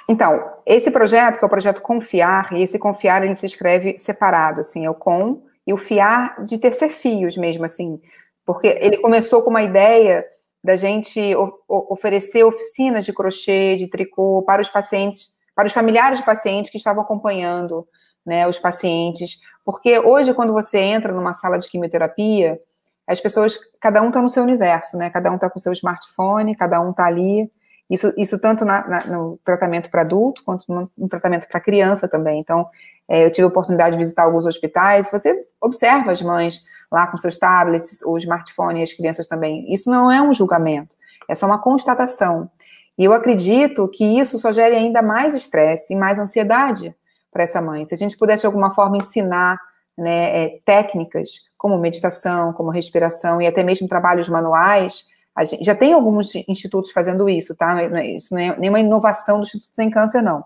Então, esse projeto, que é o projeto Confiar, e esse Confiar, ele se escreve separado, assim, é o com e o fiar de tercer fios mesmo, assim, porque ele começou com uma ideia da gente oferecer oficinas de crochê, de tricô para os pacientes, para os familiares de pacientes que estavam acompanhando, né, os pacientes, porque hoje, quando você entra numa sala de quimioterapia, as pessoas, cada um está no seu universo, né, cada um está com seu smartphone, cada um está ali, isso, isso tanto na, na, no tratamento para adulto, quanto no, no tratamento para criança também. Então, é, eu tive a oportunidade de visitar alguns hospitais, você observa as mães lá com seus tablets ou smartphone, e as crianças também. Isso não é um julgamento, é só uma constatação. E eu acredito que isso só gere ainda mais estresse e mais ansiedade para essa mãe. Se a gente pudesse, de alguma forma, ensinar né, é, técnicas como meditação, como respiração e até mesmo trabalhos manuais, Gente, já tem alguns institutos fazendo isso, tá? Não é, isso não é nenhuma inovação do Instituto Sem Câncer, não.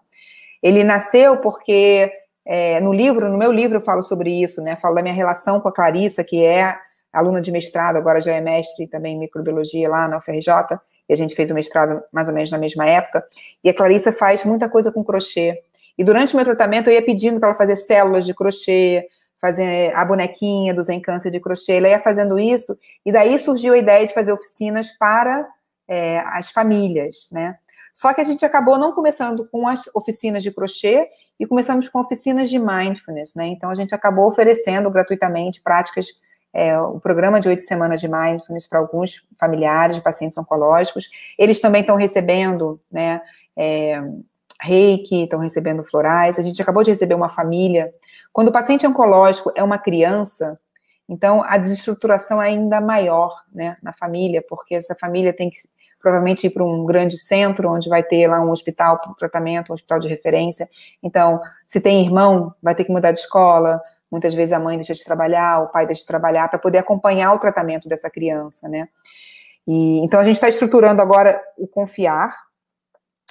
Ele nasceu porque é, no livro, no meu livro, eu falo sobre isso, né? Falo da minha relação com a Clarissa, que é aluna de mestrado, agora já é mestre também em microbiologia lá na UFRJ, e a gente fez o mestrado mais ou menos na mesma época, e a Clarissa faz muita coisa com crochê. E durante o meu tratamento eu ia pedindo para ela fazer células de crochê, fazer a bonequinha do Zen Câncer de crochê, ela ia fazendo isso, e daí surgiu a ideia de fazer oficinas para é, as famílias, né? Só que a gente acabou não começando com as oficinas de crochê e começamos com oficinas de mindfulness, né? Então a gente acabou oferecendo gratuitamente práticas, é, o programa de oito semanas de mindfulness para alguns familiares de pacientes oncológicos. Eles também estão recebendo, né? É, reiki, estão recebendo florais. A gente acabou de receber uma família. Quando o paciente oncológico é uma criança, então a desestruturação é ainda maior, né, na família, porque essa família tem que provavelmente ir para um grande centro, onde vai ter lá um hospital para tratamento, um hospital de referência. Então, se tem irmão, vai ter que mudar de escola. Muitas vezes a mãe deixa de trabalhar, o pai deixa de trabalhar, para poder acompanhar o tratamento dessa criança, né? E, então, a gente está estruturando agora o Confiar,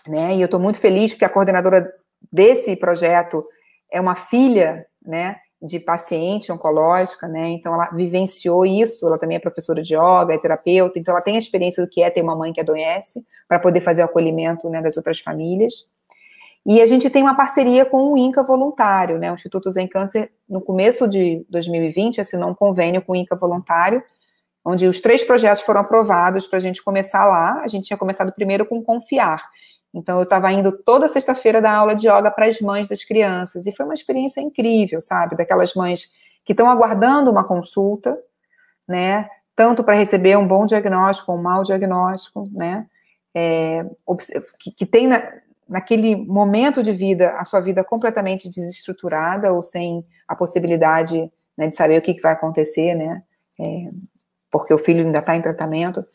né? E eu estou muito feliz porque a coordenadora desse projeto é uma filha, né? de paciente oncológica, né? Então ela vivenciou isso, ela também é professora de yoga, é terapeuta, então ela tem a experiência do que é ter uma mãe que adoece, para poder fazer o acolhimento né, das outras famílias. E a gente tem uma parceria com o INCA Voluntário, né? O Instituto Zen Câncer, no começo de 2020, assinou um convênio com o INCA Voluntário, onde os três projetos foram aprovados para a gente começar lá. A gente tinha começado primeiro com Confiar, então, eu estava indo toda sexta-feira dar aula de yoga para as mães das crianças, e foi uma experiência incrível, sabe? Daquelas mães que estão aguardando uma consulta, né? Tanto para receber um bom diagnóstico ou um mau diagnóstico, né? É, que, que, tem na, naquele momento de vida a sua vida completamente desestruturada ou sem a possibilidade né, de saber o que, que vai acontecer, né? É, porque o filho ainda está em tratamento.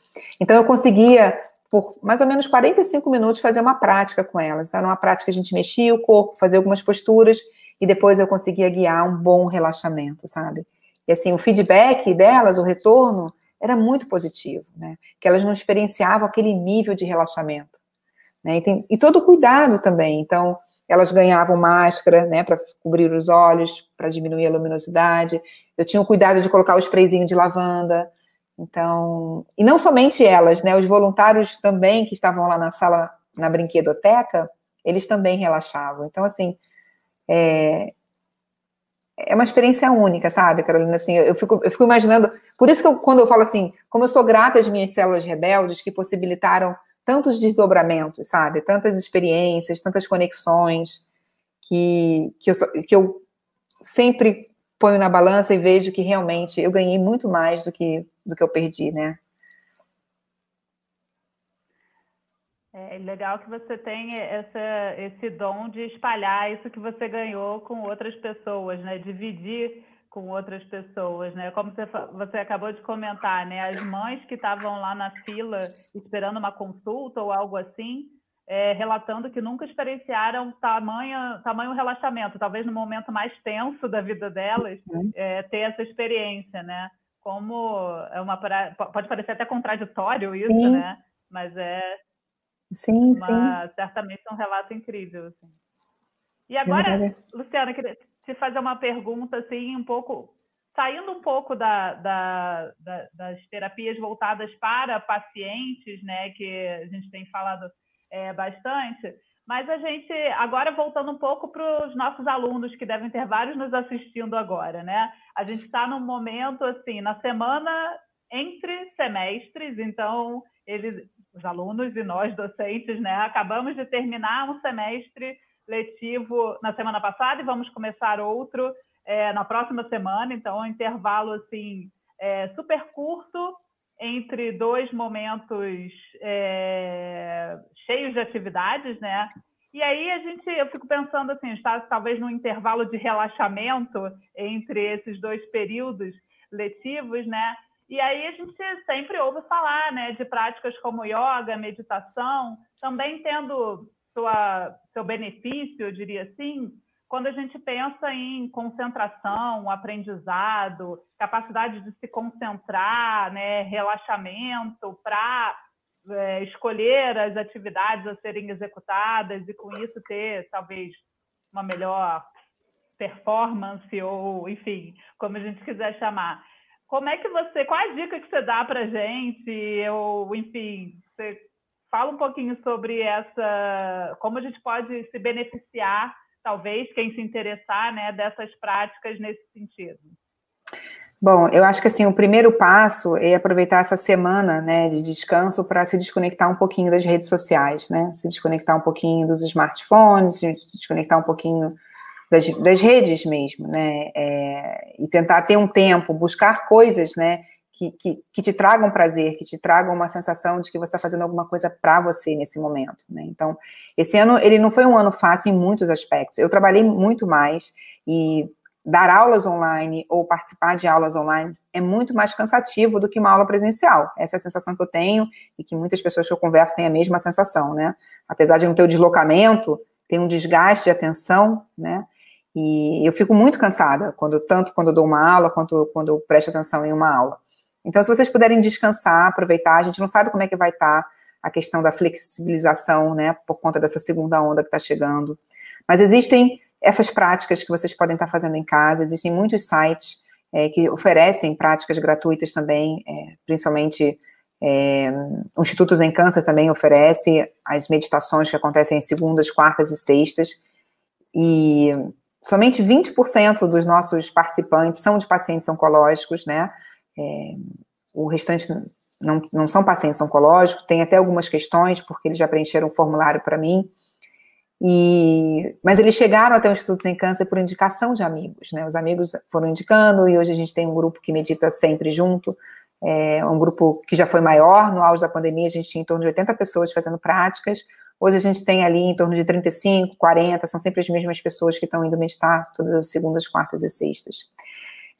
Então, eu conseguia por mais ou menos 45 minutos fazer uma prática com elas. Era uma prática a gente mexia o corpo, fazia algumas posturas e depois eu conseguia guiar um bom relaxamento, sabe? E assim, o feedback delas, o retorno, era muito positivo, né? Que elas não experienciavam aquele nível de relaxamento. Né? E, tem, e todo cuidado também. Então, elas ganhavam máscara, né, para cobrir os olhos, para diminuir a luminosidade. Eu tinha o cuidado de colocar o sprayzinho de lavanda, então, e não somente elas, né? Os voluntários também que estavam lá na sala, na brinquedoteca, eles também relaxavam. Então, assim, é, é uma experiência única, sabe, Carolina? Assim, eu fico, eu fico imaginando. Por isso que eu, quando eu falo assim, como eu sou grata às minhas células rebeldes que possibilitaram tantos desdobramentos, sabe? Tantas experiências, tantas conexões, que, que, eu, que eu sempre ponho na balança e vejo que realmente eu ganhei muito mais do que, do que eu perdi, né? É legal que você tem essa, esse dom de espalhar isso que você ganhou com outras pessoas, né? Dividir com outras pessoas, né? Como você, você acabou de comentar, né? As mães que estavam lá na fila esperando uma consulta ou algo assim, é, relatando que nunca experienciaram tamanho, tamanho relaxamento, talvez no momento mais tenso da vida delas, uhum. é, ter essa experiência, né? Como é uma pode parecer até contraditório isso, sim. né? Mas é sim, uma, sim. certamente um relato incrível. Assim. E agora, Luciana, queria te fazer uma pergunta assim, um pouco saindo um pouco da, da, da, das terapias voltadas para pacientes, né? Que a gente tem falado é, bastante. Mas a gente, agora voltando um pouco para os nossos alunos, que devem ter vários nos assistindo agora, né? A gente está num momento, assim, na semana entre semestres, então, eles, os alunos e nós, docentes, né? Acabamos de terminar um semestre letivo na semana passada e vamos começar outro é, na próxima semana, então, um intervalo, assim, é, super curto, entre dois momentos é, cheios de atividades, né? E aí a gente, eu fico pensando assim, está talvez num intervalo de relaxamento entre esses dois períodos letivos, né? E aí a gente sempre ouve falar, né, de práticas como yoga, meditação, também tendo sua, seu benefício, eu diria assim, quando a gente pensa em concentração, aprendizado, capacidade de se concentrar, né, relaxamento para é, escolher as atividades a serem executadas e com isso ter talvez uma melhor performance ou enfim como a gente quiser chamar como é que você, qual a dica que você dá para gente? Eu, enfim, você fala um pouquinho sobre essa, como a gente pode se beneficiar, talvez quem se interessar, né, dessas práticas nesse sentido. Bom, eu acho que assim o primeiro passo é aproveitar essa semana, né, de descanso para se desconectar um pouquinho das redes sociais, né, se desconectar um pouquinho dos smartphones, se desconectar um pouquinho das, das redes mesmo, né? É, e tentar ter um tempo, buscar coisas, né? Que, que, que, te tragam prazer, que te tragam uma sensação de que você está fazendo alguma coisa para você nesse momento. Né? Então, esse ano ele não foi um ano fácil em muitos aspectos. Eu trabalhei muito mais e dar aulas online ou participar de aulas online é muito mais cansativo do que uma aula presencial. Essa é a sensação que eu tenho e que muitas pessoas que eu converso têm a mesma sensação, né? Apesar de não ter o deslocamento, tem um desgaste de atenção, né? E eu fico muito cansada, quando tanto quando eu dou uma aula, quanto quando eu presto atenção em uma aula. Então, se vocês puderem descansar, aproveitar, a gente não sabe como é que vai estar a questão da flexibilização, né, por conta dessa segunda onda que está chegando. Mas existem essas práticas que vocês podem estar fazendo em casa, existem muitos sites é, que oferecem práticas gratuitas também, é, principalmente é, o Instituto Zen Câncer também oferece as meditações que acontecem em segundas, quartas e sextas, e somente 20% dos nossos participantes são de pacientes oncológicos, né? É, o restante não, não são pacientes oncológicos, tem até algumas questões, porque eles já preencheram um formulário para mim. E, mas eles chegaram até o Instituto Sem Câncer por indicação de amigos, né? Os amigos foram indicando e hoje a gente tem um grupo que medita sempre junto, é um grupo que já foi maior, no auge da pandemia a gente tinha em torno de 80 pessoas fazendo práticas, Hoje a gente tem ali em torno de 35, 40, são sempre as mesmas pessoas que estão indo meditar todas as segundas, quartas e sextas.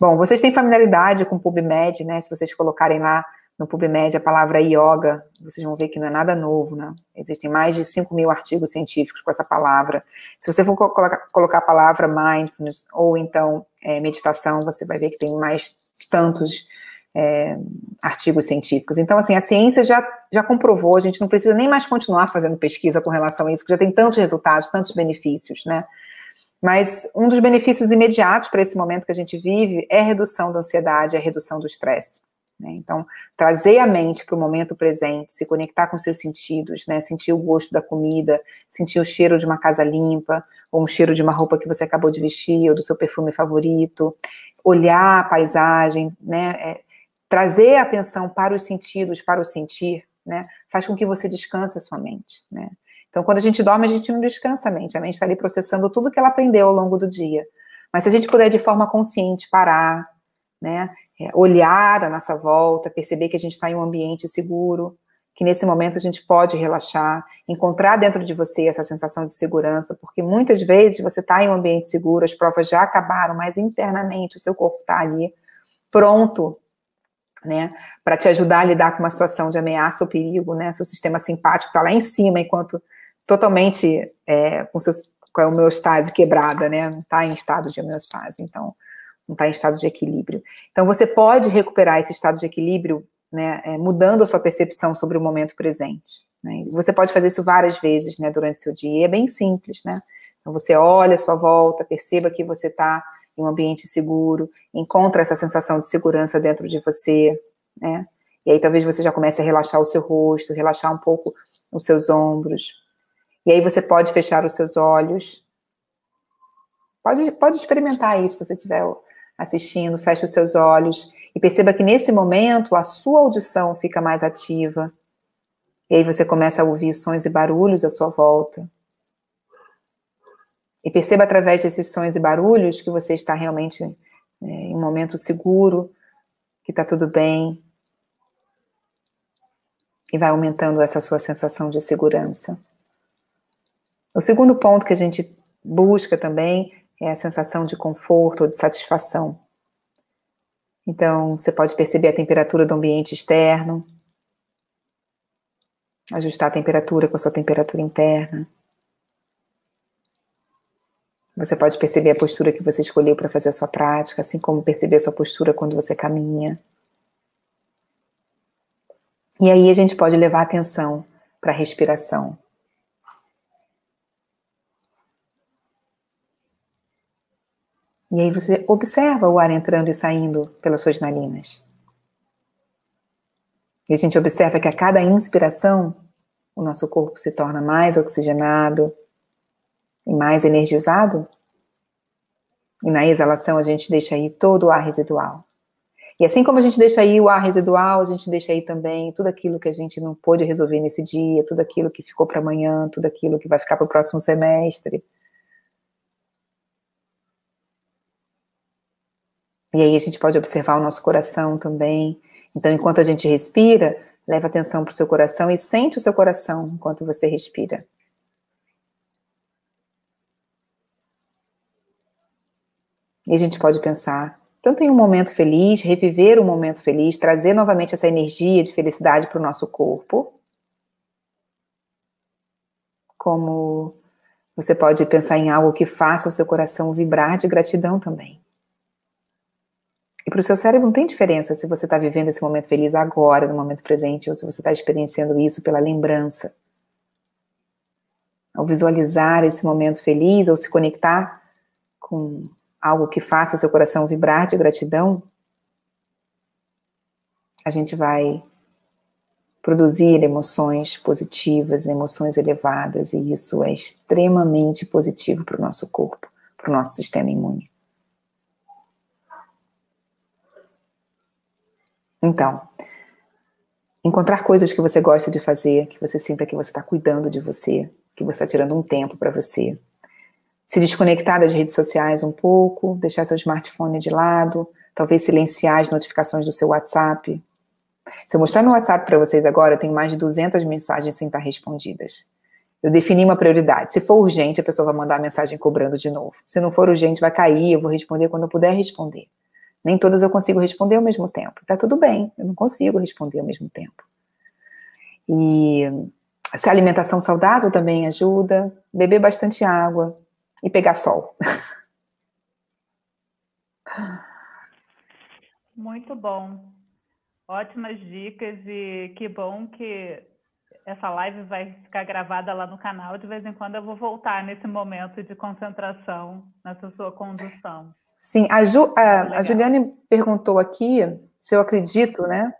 Bom, vocês têm familiaridade com PubMed, né? Se vocês colocarem lá no PubMed a palavra yoga, vocês vão ver que não é nada novo, né? Existem mais de 5 mil artigos científicos com essa palavra. Se você for colocar, a palavra mindfulness ou então é, meditação, você vai ver que tem mais tantos é, artigos científicos. Então, assim, a ciência já, já comprovou, a gente não precisa nem mais continuar fazendo pesquisa com relação a isso, porque já tem tantos resultados, tantos benefícios, né? Mas um dos benefícios imediatos para esse momento que a gente vive é a redução da ansiedade, a redução do estresse. Né? Então, trazer a mente para o momento presente, se conectar com seus sentidos, né? sentir o gosto da comida, sentir o cheiro de uma casa limpa, ou um cheiro de uma roupa que você acabou de vestir, ou do seu perfume favorito, olhar a paisagem, né? É, trazer a atenção para os sentidos, para o sentir, né, faz com que você descanse a sua mente, né. Então, quando a gente dorme, a gente não descansa a mente, a mente está ali processando tudo que ela aprendeu ao longo do dia. Mas se a gente puder, de forma consciente, parar, né, é, olhar a nossa volta, perceber que a gente está em um ambiente seguro, que nesse momento a gente pode relaxar, encontrar dentro de você essa sensação de segurança, porque muitas vezes você está em um ambiente seguro, as provas já acabaram, mas internamente o seu corpo está ali pronto né, para te ajudar a lidar com uma situação de ameaça ou perigo, né, seu sistema simpático está lá em cima, enquanto totalmente é, com, seus, com a homeostase quebrada, né, não está em estado de homeostase, então não está em estado de equilíbrio. Então você pode recuperar esse estado de equilíbrio, né, é, mudando a sua percepção sobre o momento presente. Né, você pode fazer isso várias vezes, né, durante seu dia, é bem simples, né, então você olha a sua volta, perceba que você está em um ambiente seguro, encontra essa sensação de segurança dentro de você, né? E aí talvez você já comece a relaxar o seu rosto, relaxar um pouco os seus ombros. E aí você pode fechar os seus olhos. Pode, pode experimentar isso se você estiver assistindo, feche os seus olhos e perceba que nesse momento a sua audição fica mais ativa. E aí você começa a ouvir sons e barulhos à sua volta. E perceba através desses sons e barulhos que você está realmente é, em um momento seguro, que está tudo bem. E vai aumentando essa sua sensação de segurança. O segundo ponto que a gente busca também é a sensação de conforto ou de satisfação. Então, você pode perceber a temperatura do ambiente externo, ajustar a temperatura com a sua temperatura interna. Você pode perceber a postura que você escolheu para fazer a sua prática, assim como perceber a sua postura quando você caminha. E aí a gente pode levar atenção para a respiração. E aí você observa o ar entrando e saindo pelas suas narinas. E a gente observa que a cada inspiração, o nosso corpo se torna mais oxigenado e mais energizado. E na exalação a gente deixa aí todo o ar residual. E assim como a gente deixa aí o ar residual, a gente deixa aí também tudo aquilo que a gente não pôde resolver nesse dia, tudo aquilo que ficou para amanhã, tudo aquilo que vai ficar para o próximo semestre. E aí a gente pode observar o nosso coração também. Então, enquanto a gente respira, leva atenção para o seu coração e sente o seu coração enquanto você respira. E a gente pode pensar tanto em um momento feliz, reviver um momento feliz, trazer novamente essa energia de felicidade para o nosso corpo, como você pode pensar em algo que faça o seu coração vibrar de gratidão também. Para o seu cérebro não tem diferença se você está vivendo esse momento feliz agora, no momento presente, ou se você está experienciando isso pela lembrança. Ao visualizar esse momento feliz, ou se conectar com algo que faça o seu coração vibrar de gratidão, a gente vai produzir emoções positivas, emoções elevadas, e isso é extremamente positivo para o nosso corpo, para o nosso sistema imune. Então, encontrar coisas que você gosta de fazer, que você sinta que você está cuidando de você, que você está tirando um tempo para você. Se desconectar das redes sociais um pouco, deixar seu smartphone de lado, talvez silenciar as notificações do seu WhatsApp. Se eu mostrar meu WhatsApp para vocês agora, eu tenho mais de 200 mensagens sem estar respondidas. Eu defini uma prioridade. Se for urgente, a pessoa vai mandar a mensagem cobrando de novo. Se não for urgente, vai cair, eu vou responder quando eu puder responder. Nem todas eu consigo responder ao mesmo tempo. Tá tudo bem, eu não consigo responder ao mesmo tempo. E se a alimentação saudável também ajuda, beber bastante água e pegar sol. Muito bom. Ótimas dicas e que bom que essa live vai ficar gravada lá no canal. De vez em quando eu vou voltar nesse momento de concentração, nessa sua condução. Sim, a, Ju, a, a Juliane perguntou aqui se eu acredito, né,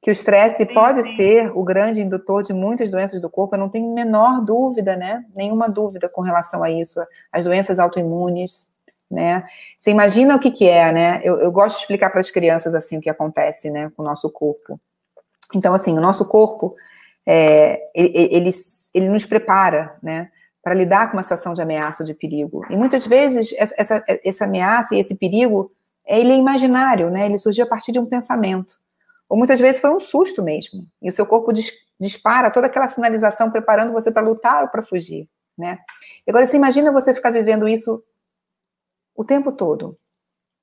que o estresse pode sim. ser o grande indutor de muitas doenças do corpo. Eu não tenho menor dúvida, né, nenhuma dúvida com relação a isso. As doenças autoimunes, né? Você imagina o que que é, né? Eu, eu gosto de explicar para as crianças assim o que acontece, né, com o nosso corpo. Então, assim, o nosso corpo, é, ele, ele, ele nos prepara, né? Para lidar com uma situação de ameaça ou de perigo. E muitas vezes essa, essa ameaça e esse perigo, ele é imaginário, né? Ele surgiu a partir de um pensamento. Ou muitas vezes foi um susto mesmo. E o seu corpo dis, dispara toda aquela sinalização preparando você para lutar ou para fugir, né? E agora você imagina você ficar vivendo isso o tempo todo,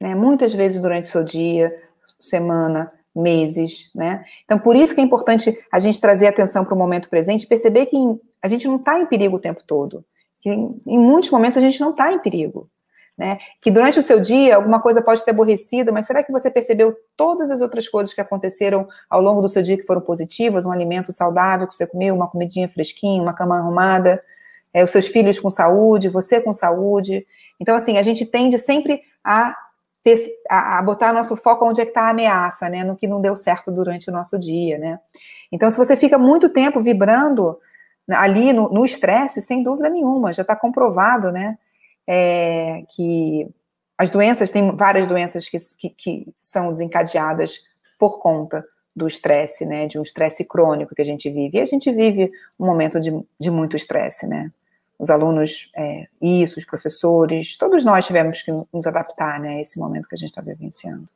né? Muitas vezes durante o seu dia, semana, meses, né? Então, por isso que é importante a gente trazer atenção para o momento presente perceber que a gente não está em perigo o tempo todo. Em, em muitos momentos a gente não está em perigo. Né? Que durante o seu dia alguma coisa pode ter aborrecido, mas será que você percebeu todas as outras coisas que aconteceram ao longo do seu dia que foram positivas? Um alimento saudável que você comeu, uma comidinha fresquinha, uma cama arrumada, é, os seus filhos com saúde, você com saúde. Então, assim, a gente tende sempre a a, botar nosso foco onde é que está a ameaça, né? No que não deu certo durante o nosso dia, né? Então, se você fica muito tempo vibrando ali no estresse, sem dúvida nenhuma, já está comprovado, né? É, que as doenças, tem várias doenças que, que, que são desencadeadas por conta do estresse, né? De um estresse crônico que a gente vive. E a gente vive um momento de, de muito estresse, né? os alunos, é, isso, os professores, todos nós tivemos que nos adaptar né, a esse momento que a gente está vivenciando.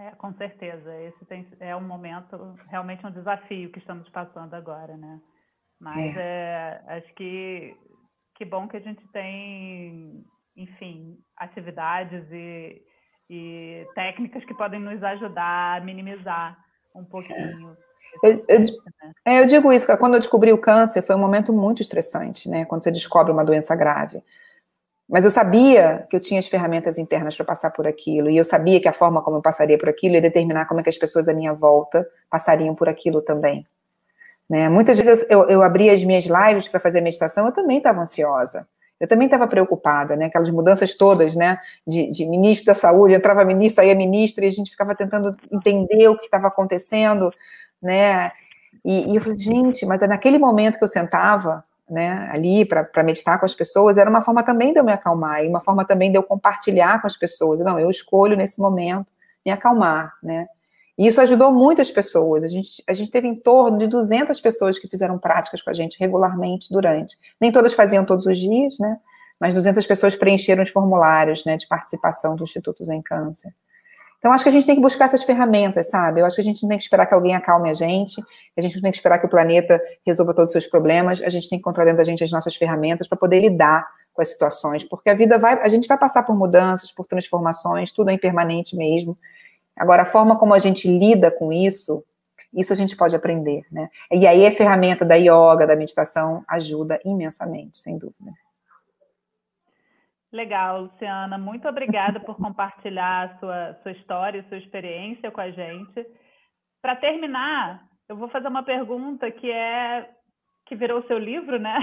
É, com certeza, esse tem, é um momento, realmente um desafio que estamos passando agora, né? Mas é. é, acho que que bom que a gente tem, enfim, atividades e, e técnicas que podem nos ajudar a minimizar um pouquinho eu, eu, é, eu, digo isso, quando eu descobri o câncer, foi um momento muito estressante, né? Quando você descobre uma doença grave. Mas eu sabia que eu tinha as ferramentas internas para passar por aquilo, e eu sabia que a forma como eu passaria por aquilo ia determinar como é que as pessoas à minha volta passariam por aquilo também. Né? Muitas vezes eu, eu, abria as minhas lives para fazer meditação, eu também estava ansiosa. eu também estava preocupada, né? Aquelas mudanças todas, né? De, de, ministro da saúde, entrava ministro, saía ministro, e a gente ficava tentando entender o que estava acontecendo, né? E, e, eu falei, gente, mas é naquele momento que eu sentava, né, ali para meditar com as pessoas, era uma forma também de eu me acalmar, e uma forma também de eu compartilhar com as pessoas. Não, eu escolho nesse momento me acalmar, né? E isso ajudou muitas pessoas. A gente, a gente teve em torno de 200 pessoas que fizeram práticas com a gente regularmente durante. Nem todas faziam todos os dias, né? Mas 200 pessoas preencheram os formulários né, de participação do Instituto Zen Câncer. Então, acho que a gente tem que buscar essas ferramentas, sabe? Eu acho que a gente não tem que esperar que alguém acalme a gente, a gente não tem que esperar que o planeta resolva todos os seus problemas, a gente tem que encontrar dentro da gente as nossas ferramentas para poder lidar com as situações, porque a vida vai, a gente vai passar por mudanças, por transformações, tudo é impermanente mesmo. Agora, a forma como a gente lida com isso, isso a gente pode aprender, né? E aí a ferramenta da yoga, da meditação, ajuda imensamente, sem dúvida. Legal, Luciana. Muito obrigada por compartilhar a sua, sua história e sua experiência com a gente. Para terminar, eu vou fazer uma pergunta que é que virou seu livro, né?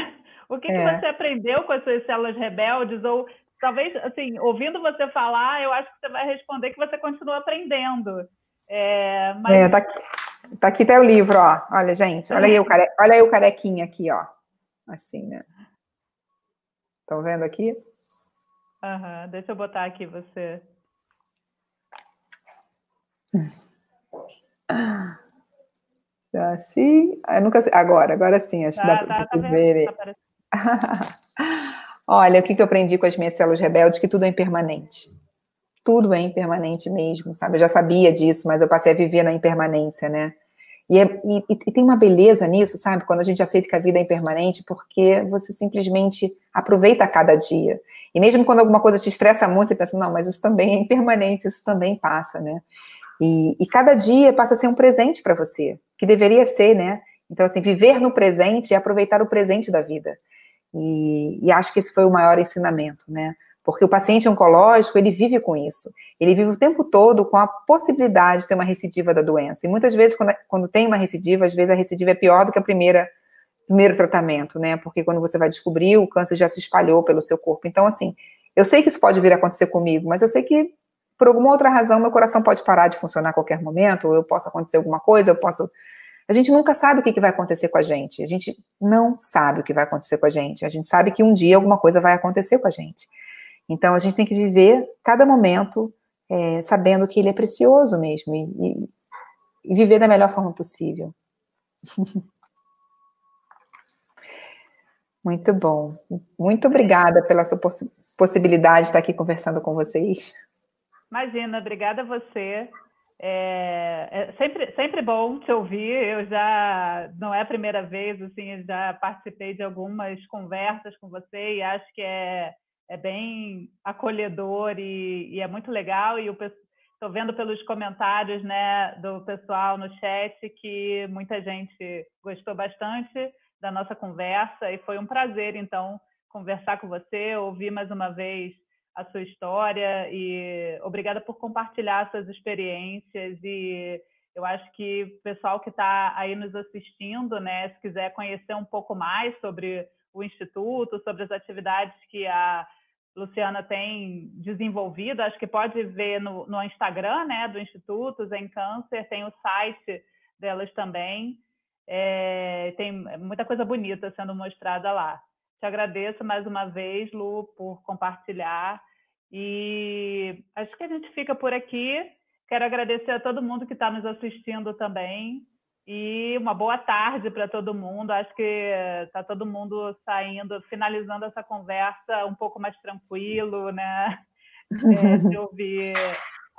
O que, é. que você aprendeu com as suas células rebeldes? Ou talvez, assim, ouvindo você falar, eu acho que você vai responder que você continua aprendendo. É, mas... é tá, aqui, tá aqui livro, ó. Olha, gente, olha aí o, care... olha aí o carequinha aqui, ó. Assim, né? Estão vendo aqui? Uhum. Deixa eu botar aqui você. Já assim. Eu nunca sei. Agora, agora sim, acho que dá para tá, vocês tá verem. Tá [LAUGHS] Olha, o que, que eu aprendi com as minhas células rebeldes? Que tudo é impermanente. Tudo é impermanente mesmo, sabe? Eu já sabia disso, mas eu passei a viver na impermanência, né? E, é, e, e, tem uma beleza nisso, sabe? Quando a gente aceita que a vida é impermanente, porque você simplesmente aproveita cada dia. E mesmo quando alguma coisa te estressa muito, você pensa, não, mas isso também é impermanente, isso também passa, né? E, e cada dia passa a ser um presente para você, que deveria ser, né? Então, assim, viver no presente e aproveitar o presente da vida. E, e, acho que esse foi o maior ensinamento, né? Porque o paciente oncológico, ele vive com isso. Ele vive o tempo todo com a possibilidade de ter uma recidiva da doença. E muitas vezes, quando, quando tem uma recidiva, às vezes a recidiva é pior do que a primeira primeiro tratamento, né? Porque quando você vai descobrir, o câncer já se espalhou pelo seu corpo. Então, assim, eu sei que isso pode vir a acontecer comigo, mas eu sei que por alguma outra razão meu coração pode parar de funcionar a qualquer momento, ou eu posso acontecer alguma coisa, eu posso a gente nunca sabe o que, vai acontecer com a gente. A gente não sabe o que vai acontecer com a gente. A gente sabe que um dia alguma coisa vai acontecer com a gente. Então a gente tem que viver cada momento é, sabendo que ele é precioso mesmo e, e, e viver da melhor forma possível. [LAUGHS] Muito bom. Muito obrigada pela sua poss possibilidade de estar aqui conversando com vocês. Imagina, obrigada a você. É, é, sempre, sempre bom te ouvir. Eu já não é a primeira vez, assim, já participei de algumas conversas com você e acho que é, é bem acolhedor e, e é muito legal. E estou vendo pelos comentários né, do pessoal no chat que muita gente gostou bastante da nossa conversa e foi um prazer, então, conversar com você, ouvir mais uma vez a sua história e obrigada por compartilhar suas experiências e eu acho que o pessoal que está aí nos assistindo, né, se quiser conhecer um pouco mais sobre o Instituto, sobre as atividades que a Luciana tem desenvolvido, acho que pode ver no, no Instagram né, do Instituto Zen Câncer, tem o site delas também, é, tem muita coisa bonita sendo mostrada lá. Te agradeço mais uma vez, Lu, por compartilhar e acho que a gente fica por aqui. Quero agradecer a todo mundo que está nos assistindo também. E uma boa tarde para todo mundo. Acho que está todo mundo saindo, finalizando essa conversa um pouco mais tranquilo, né? [LAUGHS] É, de ouvir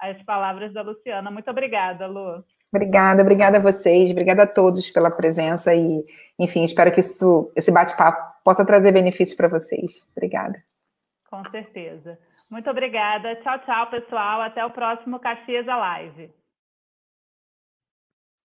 as palavras da Luciana. Muito obrigada, Lu. Obrigada, obrigada a vocês, obrigada a todos pela presença e, enfim, espero que isso, esse bate-papo possa trazer benefícios para vocês. Obrigada. Com certeza. Muito obrigada. Tchau, tchau, pessoal. Até o próximo Caxias Live.